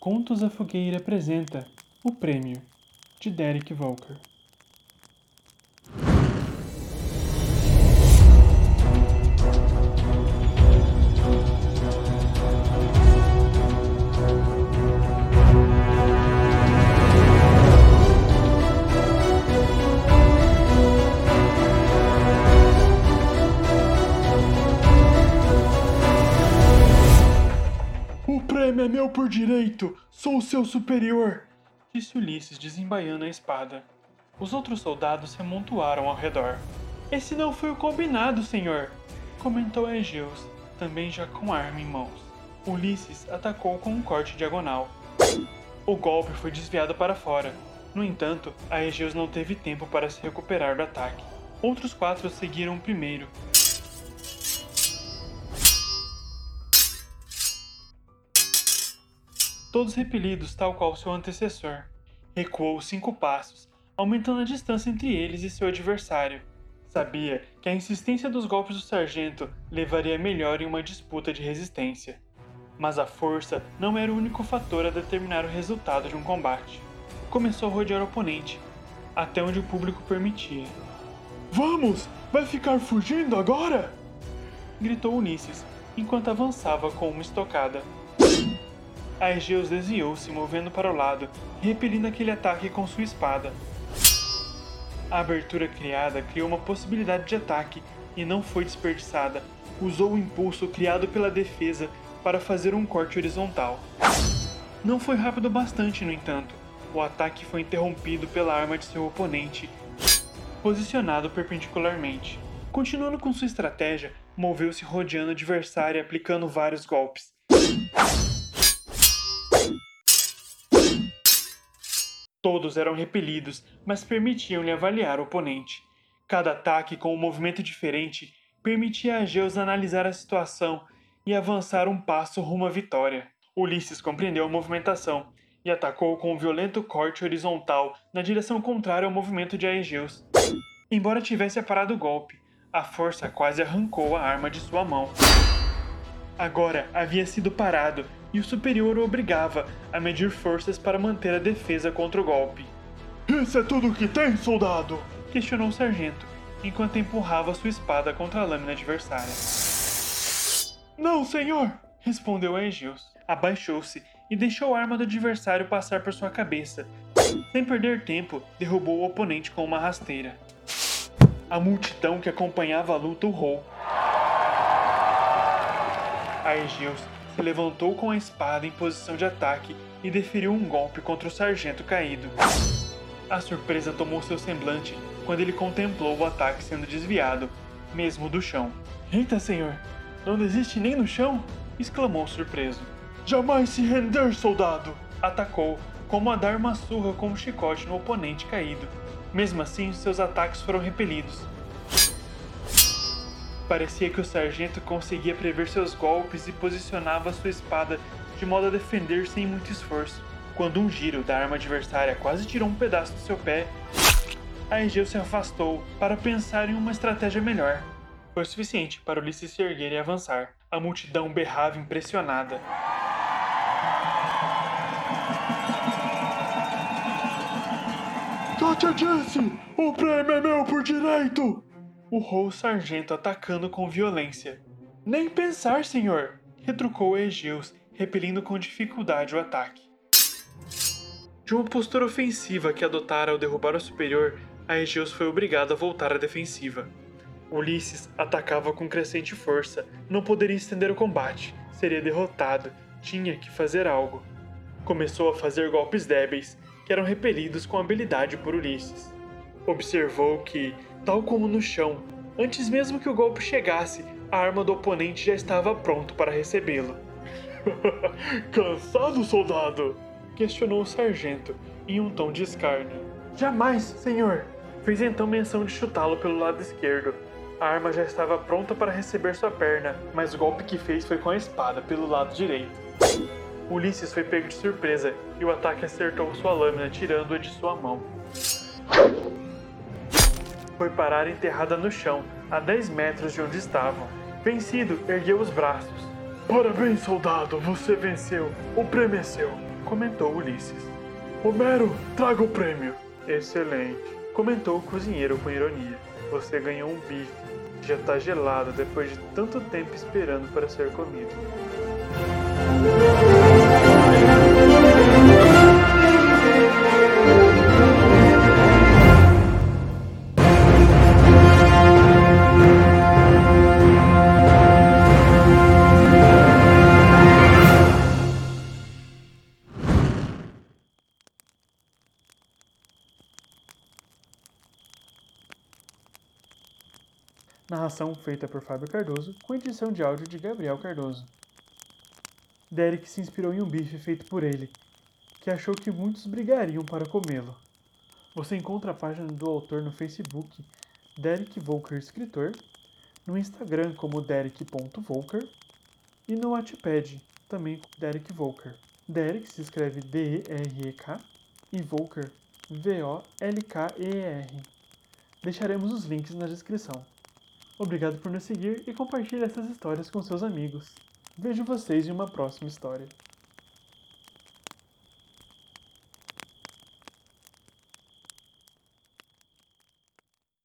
Contos a Fogueira apresenta O Prêmio, de Derek Volker. Meu por direito! Sou o seu superior! Disse Ulisses, desembaiando a espada. Os outros soldados se amontoaram ao redor. Esse não foi o combinado, senhor! Comentou Egeus, também já com arma em mãos. Ulisses atacou com um corte diagonal. O golpe foi desviado para fora. No entanto, a Egeus não teve tempo para se recuperar do ataque. Outros quatro seguiram o primeiro, todos repelidos tal qual seu antecessor. Recuou cinco passos, aumentando a distância entre eles e seu adversário. Sabia que a insistência dos golpes do sargento levaria melhor em uma disputa de resistência. Mas a força não era o único fator a determinar o resultado de um combate. Começou a rodear o oponente, até onde o público permitia. Vamos! Vai ficar fugindo agora? Gritou Ulisses, enquanto avançava com uma estocada. Aegeus desviou-se, movendo para o lado, repelindo aquele ataque com sua espada. A abertura criada criou uma possibilidade de ataque e não foi desperdiçada. Usou o impulso criado pela defesa para fazer um corte horizontal. Não foi rápido bastante, no entanto. O ataque foi interrompido pela arma de seu oponente, posicionado perpendicularmente. Continuando com sua estratégia, moveu-se rodeando o adversário aplicando vários golpes. Todos eram repelidos, mas permitiam-lhe avaliar o oponente. Cada ataque com um movimento diferente permitia a Geus analisar a situação e avançar um passo rumo à vitória. Ulisses compreendeu a movimentação e atacou com um violento corte horizontal na direção contrária ao movimento de Aegeus. Embora tivesse aparado o golpe, a força quase arrancou a arma de sua mão. Agora havia sido parado e o superior o obrigava a medir forças para manter a defesa contra o golpe. Isso é tudo que tem, soldado? Questionou o sargento, enquanto empurrava sua espada contra a lâmina adversária. Não, senhor! Respondeu Aegeus. Abaixou-se e deixou a arma do adversário passar por sua cabeça. Sem perder tempo, derrubou o oponente com uma rasteira. A multidão que acompanhava a luta urrou. Aegeus se levantou com a espada em posição de ataque e deferiu um golpe contra o sargento caído. A surpresa tomou seu semblante quando ele contemplou o ataque sendo desviado, mesmo do chão. Eita, senhor! Não desiste nem no chão? exclamou surpreso. Jamais se render, soldado! Atacou, como a dar uma surra com um chicote no oponente caído. Mesmo assim, seus ataques foram repelidos. Parecia que o sargento conseguia prever seus golpes e posicionava sua espada de modo a defender sem muito esforço. Quando um giro da arma adversária quase tirou um pedaço do seu pé, Aegeu se afastou para pensar em uma estratégia melhor. Foi suficiente para Ulisses se erguer e avançar. A multidão berrava impressionada. Te disse! O prêmio é meu por direito! Urrou o sargento atacando com violência. Nem pensar, senhor! retrucou Egeus, repelindo com dificuldade o ataque. De uma postura ofensiva que adotara ao derrubar o superior, Aegeus foi obrigado a voltar à defensiva. Ulisses atacava com crescente força, não poderia estender o combate, seria derrotado, tinha que fazer algo. Começou a fazer golpes débeis, que eram repelidos com habilidade por Ulisses. Observou que, tal como no chão, antes mesmo que o golpe chegasse, a arma do oponente já estava pronto para recebê-lo. Cansado, soldado? questionou o sargento, em um tom de escárnio. Jamais, senhor! Fez então menção de chutá-lo pelo lado esquerdo. A arma já estava pronta para receber sua perna, mas o golpe que fez foi com a espada pelo lado direito. Ulisses foi pego de surpresa e o ataque acertou sua lâmina, tirando-a de sua mão. Foi parar enterrada no chão, a 10 metros de onde estavam. Vencido, ergueu os braços. Parabéns, soldado, você venceu. O prêmio é seu. comentou Ulisses. Homero, traga o prêmio. Excelente, comentou o cozinheiro com ironia. Você ganhou um bife, já está gelado depois de tanto tempo esperando para ser comido. Narração feita por Fábio Cardoso, com edição de áudio de Gabriel Cardoso. Derek se inspirou em um bife feito por ele, que achou que muitos brigariam para comê-lo. Você encontra a página do autor no Facebook, Derek Volker Escritor, no Instagram como derek.volker e no Wattpad, também Derek Volker. Derek se escreve D-E-R-E-K e Volker V-O-L-K-E-R. Deixaremos os links na descrição. Obrigado por nos seguir e compartilhe essas histórias com seus amigos. Vejo vocês em uma próxima história.